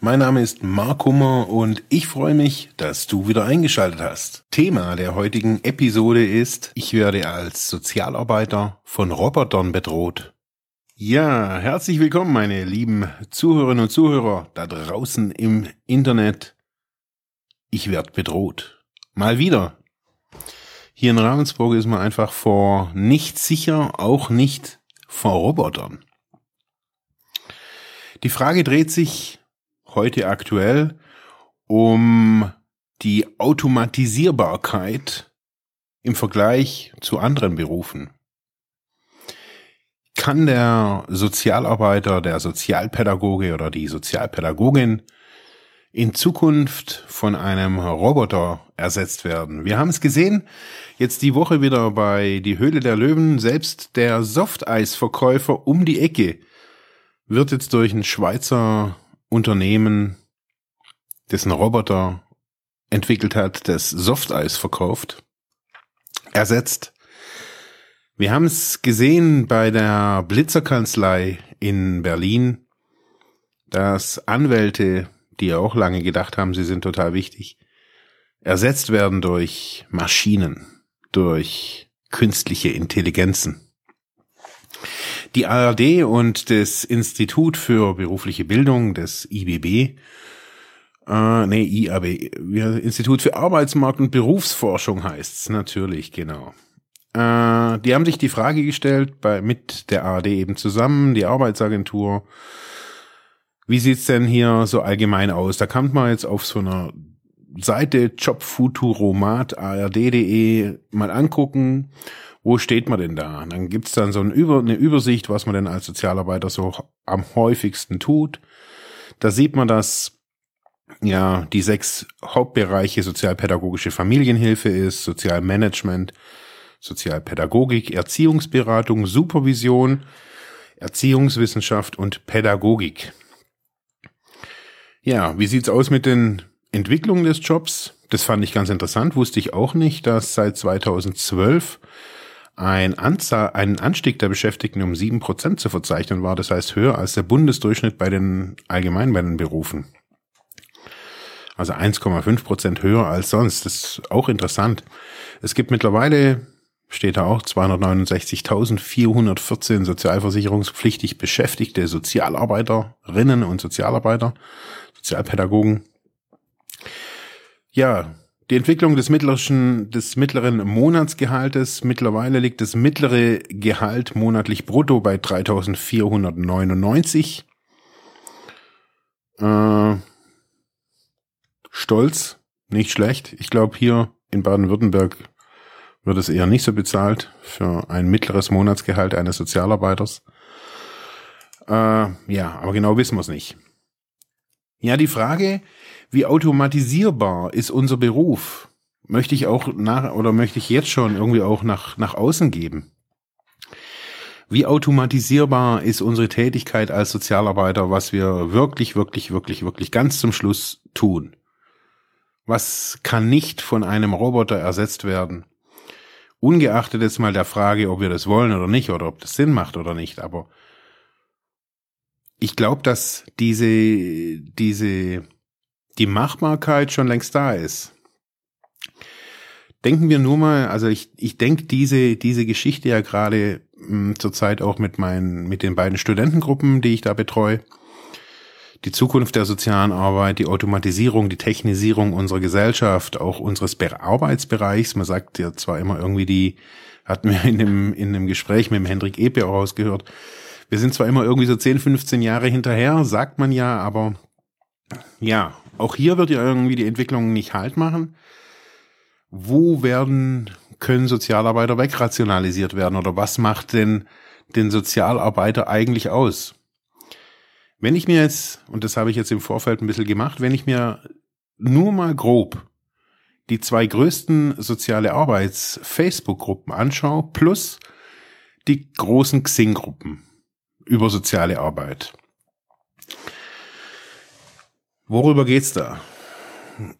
Mein Name ist Mark Hummer und ich freue mich, dass du wieder eingeschaltet hast. Thema der heutigen Episode ist, ich werde als Sozialarbeiter von Robotern bedroht. Ja, herzlich willkommen, meine lieben Zuhörerinnen und Zuhörer da draußen im Internet. Ich werde bedroht. Mal wieder. Hier in Ravensburg ist man einfach vor nicht sicher, auch nicht vor Robotern. Die Frage dreht sich heute aktuell um die Automatisierbarkeit im Vergleich zu anderen Berufen. Kann der Sozialarbeiter, der Sozialpädagoge oder die Sozialpädagogin in Zukunft von einem Roboter ersetzt werden. Wir haben es gesehen, jetzt die Woche wieder bei Die Höhle der Löwen, selbst der Softeisverkäufer um die Ecke wird jetzt durch ein Schweizer Unternehmen, dessen Roboter entwickelt hat, das Softeis verkauft, ersetzt. Wir haben es gesehen bei der Blitzerkanzlei in Berlin, dass Anwälte, die ja auch lange gedacht haben, sie sind total wichtig, ersetzt werden durch Maschinen, durch künstliche Intelligenzen. Die ARD und das Institut für berufliche Bildung, das IBB, äh, nee, IAB, Institut für Arbeitsmarkt und Berufsforschung heißt's natürlich, genau. Äh, die haben sich die Frage gestellt, bei, mit der ARD eben zusammen, die Arbeitsagentur, wie sieht's denn hier so allgemein aus? Da kann man jetzt auf so einer Seite Jobfuturomat ard.de mal angucken, wo steht man denn da? Dann gibt's dann so eine Übersicht, was man denn als Sozialarbeiter so am häufigsten tut. Da sieht man, dass ja die sechs Hauptbereiche sozialpädagogische Familienhilfe ist, Sozialmanagement, Sozialpädagogik, Erziehungsberatung, Supervision, Erziehungswissenschaft und Pädagogik. Ja, wie sieht's aus mit den Entwicklungen des Jobs? Das fand ich ganz interessant, wusste ich auch nicht, dass seit 2012 ein, Anzahl, ein Anstieg der Beschäftigten um sieben Prozent zu verzeichnen war, das heißt höher als der Bundesdurchschnitt bei den allgemein bei den Berufen. Also 1,5 Prozent höher als sonst. Das ist auch interessant. Es gibt mittlerweile steht da auch 269.414 sozialversicherungspflichtig beschäftigte Sozialarbeiterinnen und Sozialarbeiter, Sozialpädagogen. Ja, die Entwicklung des mittleren, des mittleren Monatsgehaltes. Mittlerweile liegt das mittlere Gehalt monatlich brutto bei 3.499. Äh, stolz, nicht schlecht. Ich glaube, hier in Baden-Württemberg wird es eher nicht so bezahlt für ein mittleres Monatsgehalt eines Sozialarbeiters. Äh, ja, aber genau wissen wir es nicht. Ja, die Frage, wie automatisierbar ist unser Beruf, möchte ich auch nach oder möchte ich jetzt schon irgendwie auch nach, nach außen geben. Wie automatisierbar ist unsere Tätigkeit als Sozialarbeiter, was wir wirklich, wirklich, wirklich, wirklich ganz zum Schluss tun? Was kann nicht von einem Roboter ersetzt werden? Ungeachtet jetzt mal der Frage, ob wir das wollen oder nicht, oder ob das Sinn macht oder nicht, aber ich glaube, dass diese, diese, die Machbarkeit schon längst da ist. Denken wir nur mal, also ich, ich denke diese, diese Geschichte ja gerade hm, zurzeit auch mit meinen, mit den beiden Studentengruppen, die ich da betreue die Zukunft der sozialen Arbeit, die Automatisierung, die Technisierung unserer Gesellschaft, auch unseres Arbeitsbereichs. Man sagt ja zwar immer irgendwie die, hatten wir in dem, in dem Gespräch mit dem Hendrik Epe auch rausgehört, wir sind zwar immer irgendwie so 10, 15 Jahre hinterher, sagt man ja, aber ja, auch hier wird ja irgendwie die Entwicklung nicht halt machen. Wo werden, können Sozialarbeiter wegrationalisiert werden oder was macht denn den Sozialarbeiter eigentlich aus? Wenn ich mir jetzt, und das habe ich jetzt im Vorfeld ein bisschen gemacht, wenn ich mir nur mal grob die zwei größten soziale Arbeits-Facebook-Gruppen anschaue, plus die großen Xing-Gruppen über soziale Arbeit. Worüber geht's da?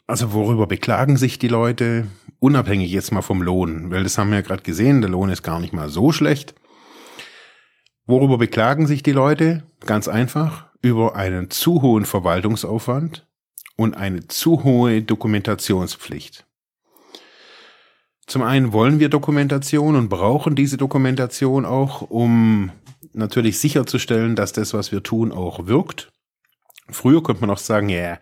Also worüber beklagen sich die Leute? Unabhängig jetzt mal vom Lohn, weil das haben wir ja gerade gesehen, der Lohn ist gar nicht mal so schlecht. Worüber beklagen sich die Leute? Ganz einfach, über einen zu hohen Verwaltungsaufwand und eine zu hohe Dokumentationspflicht. Zum einen wollen wir Dokumentation und brauchen diese Dokumentation auch, um natürlich sicherzustellen, dass das, was wir tun, auch wirkt. Früher konnte man auch sagen, ja, yeah,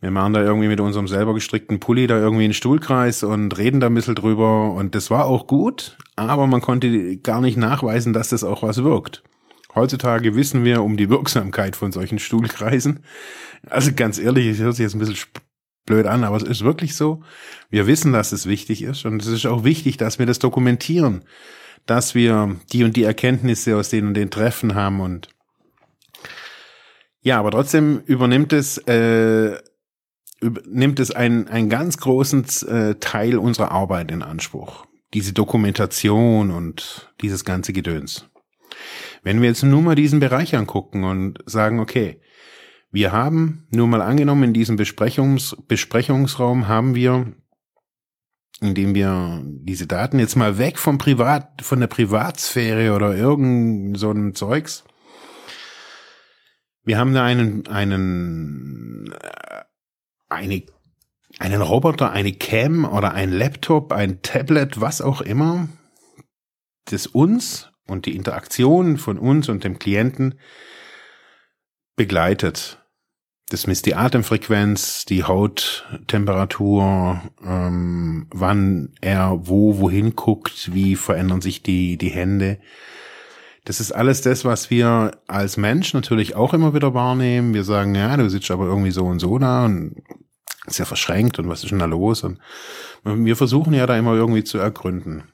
wir machen da irgendwie mit unserem selber gestrickten Pulli da irgendwie einen Stuhlkreis und reden da ein bisschen drüber und das war auch gut, aber man konnte gar nicht nachweisen, dass das auch was wirkt. Heutzutage wissen wir um die Wirksamkeit von solchen Stuhlkreisen. Also ganz ehrlich, es hört sich jetzt ein bisschen blöd an, aber es ist wirklich so. Wir wissen, dass es wichtig ist und es ist auch wichtig, dass wir das dokumentieren, dass wir die und die Erkenntnisse aus den und den Treffen haben und ja, aber trotzdem übernimmt es äh, nimmt es einen, einen ganz großen äh, Teil unserer Arbeit in Anspruch. Diese Dokumentation und dieses ganze Gedöns. Wenn wir jetzt nur mal diesen Bereich angucken und sagen, okay, wir haben, nur mal angenommen, in diesem Besprechungs Besprechungsraum haben wir, indem wir diese Daten jetzt mal weg vom Privat, von der Privatsphäre oder irgend so ein Zeugs, wir haben da einen, einen, äh, eine, einen Roboter, eine Cam oder ein Laptop, ein Tablet, was auch immer, das uns und die Interaktion von uns und dem Klienten begleitet. Das misst die Atemfrequenz, die Hauttemperatur, ähm, wann er wo, wohin guckt, wie verändern sich die, die Hände. Das ist alles das, was wir als Mensch natürlich auch immer wieder wahrnehmen. Wir sagen, ja, du sitzt aber irgendwie so und so da und ist ja verschränkt und was ist denn da los? Und wir versuchen ja da immer irgendwie zu ergründen.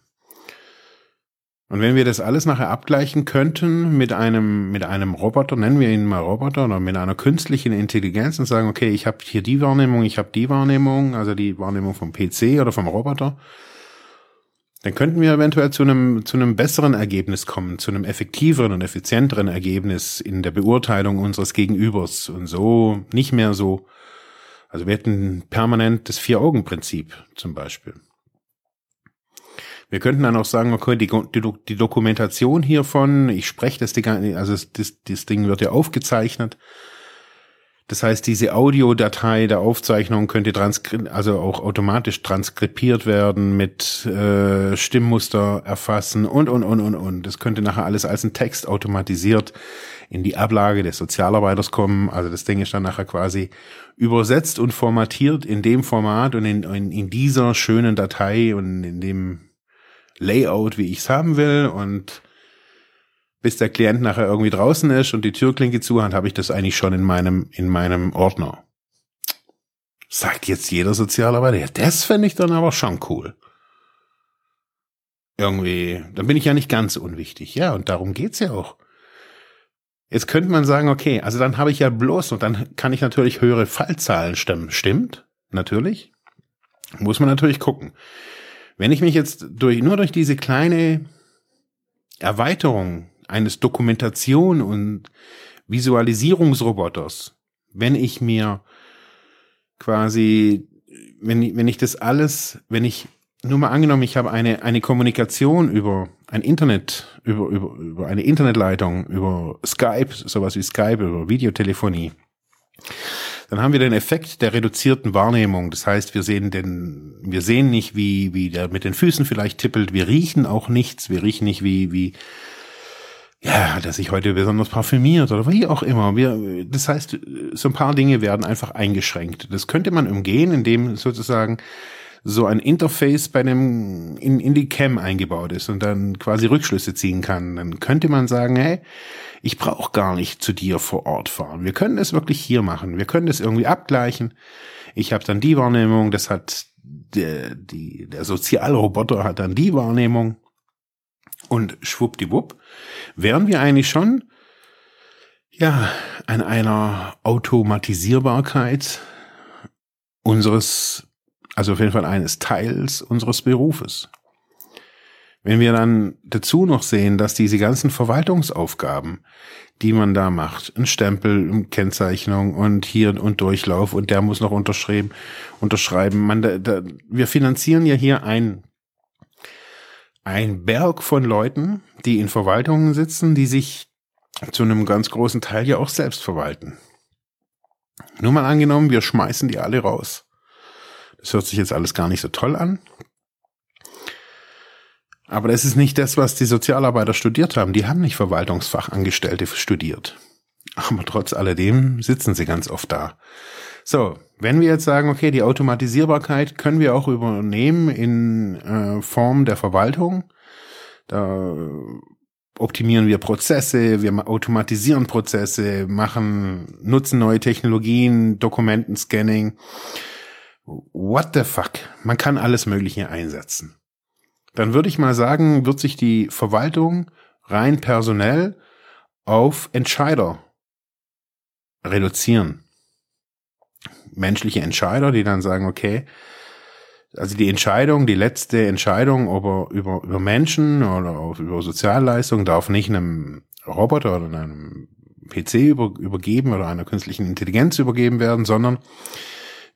Und wenn wir das alles nachher abgleichen könnten mit einem, mit einem Roboter, nennen wir ihn mal Roboter oder mit einer künstlichen Intelligenz und sagen, okay, ich habe hier die Wahrnehmung, ich habe die Wahrnehmung, also die Wahrnehmung vom PC oder vom Roboter, dann könnten wir eventuell zu einem, zu einem besseren Ergebnis kommen, zu einem effektiveren und effizienteren Ergebnis in der Beurteilung unseres Gegenübers und so nicht mehr so, also wir hätten permanent das Vier-Augen-Prinzip zum Beispiel. Wir könnten dann auch sagen, okay, die, die, die Dokumentation hiervon, ich spreche das Ding, also das, das Ding wird ja aufgezeichnet. Das heißt, diese Audiodatei der Aufzeichnung könnte also auch automatisch transkribiert werden, mit äh, Stimmmuster erfassen und, und, und, und, und. Das könnte nachher alles als ein Text automatisiert in die Ablage des Sozialarbeiters kommen. Also das Ding ist dann nachher quasi übersetzt und formatiert in dem Format und in, in, in dieser schönen Datei und in dem Layout, wie ich es haben will und bis der Klient nachher irgendwie draußen ist und die Türklinke zu hat, habe ich das eigentlich schon in meinem, in meinem Ordner. Sagt jetzt jeder Sozialarbeiter, ja, das fände ich dann aber schon cool. Irgendwie, dann bin ich ja nicht ganz unwichtig. Ja, und darum geht's ja auch. Jetzt könnte man sagen, okay, also dann habe ich ja bloß, und dann kann ich natürlich höhere Fallzahlen stimmen. Stimmt, natürlich. Muss man natürlich gucken. Wenn ich mich jetzt durch, nur durch diese kleine Erweiterung eines Dokumentation und Visualisierungsroboters, wenn ich mir quasi, wenn, wenn ich das alles, wenn ich nur mal angenommen, ich habe eine, eine Kommunikation über ein Internet, über, über, über eine Internetleitung, über Skype, sowas wie Skype, über Videotelefonie dann haben wir den Effekt der reduzierten Wahrnehmung. Das heißt, wir sehen den, wir sehen nicht, wie, wie der mit den Füßen vielleicht tippelt. Wir riechen auch nichts. Wir riechen nicht, wie, wie, ja, dass sich heute besonders parfümiert oder wie auch immer. Wir, das heißt, so ein paar Dinge werden einfach eingeschränkt. Das könnte man umgehen, indem sozusagen so ein Interface bei dem in, in die Cam eingebaut ist und dann quasi Rückschlüsse ziehen kann. Dann könnte man sagen, hey, ich brauche gar nicht zu dir vor Ort fahren. Wir können es wirklich hier machen. Wir können es irgendwie abgleichen. Ich habe dann die Wahrnehmung, das hat der, die, der Sozialroboter hat dann die Wahrnehmung und schwuppdiwupp wären wir eigentlich schon ja an einer Automatisierbarkeit unseres Also auf jeden Fall eines Teils unseres Berufes. Wenn wir dann dazu noch sehen, dass diese ganzen Verwaltungsaufgaben, die man da macht, ein Stempel, Kennzeichnung und hier und Durchlauf und der muss noch unterschreiben, unterschreiben. Man, da, da, wir finanzieren ja hier ein ein Berg von Leuten, die in Verwaltungen sitzen, die sich zu einem ganz großen Teil ja auch selbst verwalten. Nur mal angenommen, wir schmeißen die alle raus. Das hört sich jetzt alles gar nicht so toll an. Aber das ist nicht das, was die Sozialarbeiter studiert haben. Die haben nicht Verwaltungsfachangestellte studiert. Aber trotz alledem sitzen sie ganz oft da. So, wenn wir jetzt sagen, okay, die Automatisierbarkeit können wir auch übernehmen in äh, Form der Verwaltung, da optimieren wir Prozesse, wir automatisieren Prozesse, machen, nutzen neue Technologien, Dokumentenscanning. What the fuck? Man kann alles Mögliche einsetzen. Dann würde ich mal sagen, wird sich die Verwaltung rein personell auf Entscheider reduzieren. Menschliche Entscheider, die dann sagen, okay, also die Entscheidung, die letzte Entscheidung über, über, über Menschen oder über Sozialleistungen darf nicht einem Roboter oder einem PC über, übergeben oder einer künstlichen Intelligenz übergeben werden, sondern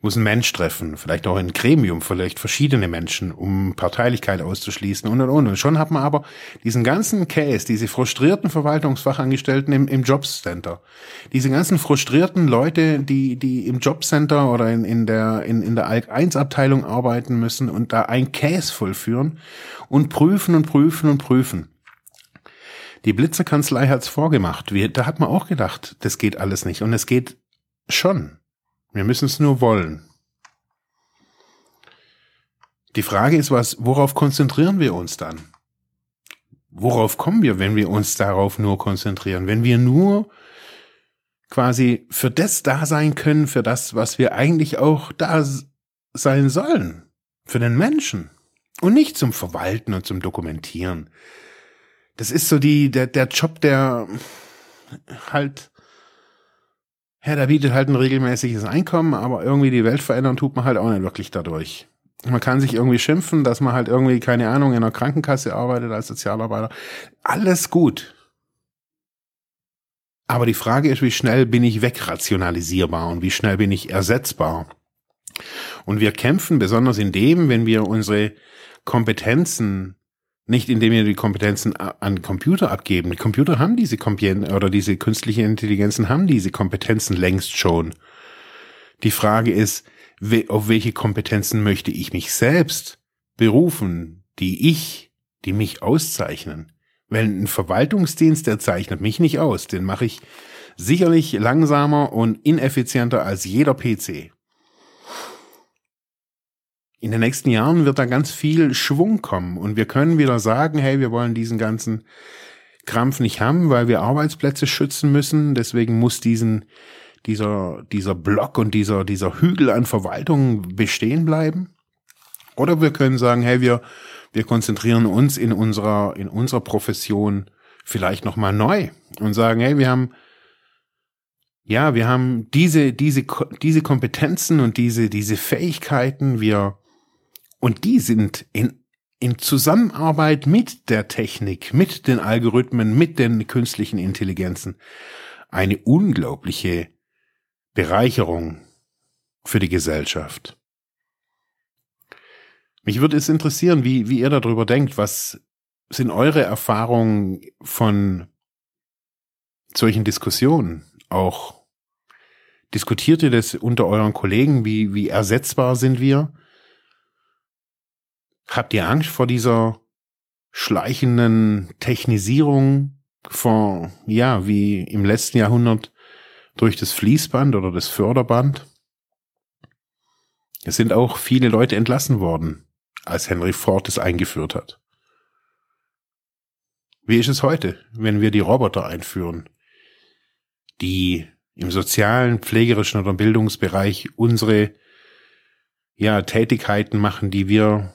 muss ein Mensch treffen, vielleicht auch ein Gremium, vielleicht verschiedene Menschen, um Parteilichkeit auszuschließen und und und. Und schon hat man aber diesen ganzen Case, diese frustrierten Verwaltungsfachangestellten im, im Jobcenter, diese ganzen frustrierten Leute, die, die im Jobcenter oder in, in der, in, in der Alk 1 Abteilung arbeiten müssen und da ein Case vollführen und prüfen und prüfen und prüfen. Die Blitzerkanzlei hat's vorgemacht. Wir, da hat man auch gedacht, das geht alles nicht. Und es geht schon. Wir müssen es nur wollen. Die Frage ist, was, worauf konzentrieren wir uns dann? Worauf kommen wir, wenn wir uns darauf nur konzentrieren? Wenn wir nur quasi für das da sein können, für das, was wir eigentlich auch da sein sollen. Für den Menschen. Und nicht zum Verwalten und zum Dokumentieren. Das ist so die, der, der Job, der halt ja, der bietet halt ein regelmäßiges Einkommen, aber irgendwie die Welt verändern tut man halt auch nicht wirklich dadurch. Man kann sich irgendwie schimpfen, dass man halt irgendwie, keine Ahnung, in einer Krankenkasse arbeitet als Sozialarbeiter. Alles gut. Aber die Frage ist, wie schnell bin ich wegrationalisierbar und wie schnell bin ich ersetzbar? Und wir kämpfen besonders in dem, wenn wir unsere Kompetenzen nicht indem wir die Kompetenzen an Computer abgeben. Die Computer haben diese Kompetenzen oder diese künstliche Intelligenzen haben diese Kompetenzen längst schon. Die Frage ist, auf welche Kompetenzen möchte ich mich selbst berufen, die ich, die mich auszeichnen? Wenn ein Verwaltungsdienst, der zeichnet mich nicht aus, den mache ich sicherlich langsamer und ineffizienter als jeder PC in den nächsten Jahren wird da ganz viel Schwung kommen und wir können wieder sagen, hey, wir wollen diesen ganzen Krampf nicht haben, weil wir Arbeitsplätze schützen müssen. Deswegen muss diesen, dieser, dieser Block und dieser, dieser Hügel an Verwaltung bestehen bleiben. Oder wir können sagen, hey, wir, wir konzentrieren uns in unserer, in unserer Profession vielleicht nochmal neu und sagen, hey, wir haben, ja, wir haben diese, diese, diese Kompetenzen und diese, diese Fähigkeiten, wir, und die sind in, in Zusammenarbeit mit der Technik, mit den Algorithmen, mit den künstlichen Intelligenzen eine unglaubliche Bereicherung für die Gesellschaft. Mich würde es interessieren, wie, wie ihr darüber denkt. Was sind eure Erfahrungen von solchen Diskussionen? Auch diskutiert ihr das unter euren Kollegen? Wie, wie ersetzbar sind wir? Habt ihr Angst vor dieser schleichenden Technisierung von, ja, wie im letzten Jahrhundert durch das Fließband oder das Förderband? Es sind auch viele Leute entlassen worden, als Henry Ford es eingeführt hat. Wie ist es heute, wenn wir die Roboter einführen, die im sozialen, pflegerischen oder Bildungsbereich unsere ja, Tätigkeiten machen, die wir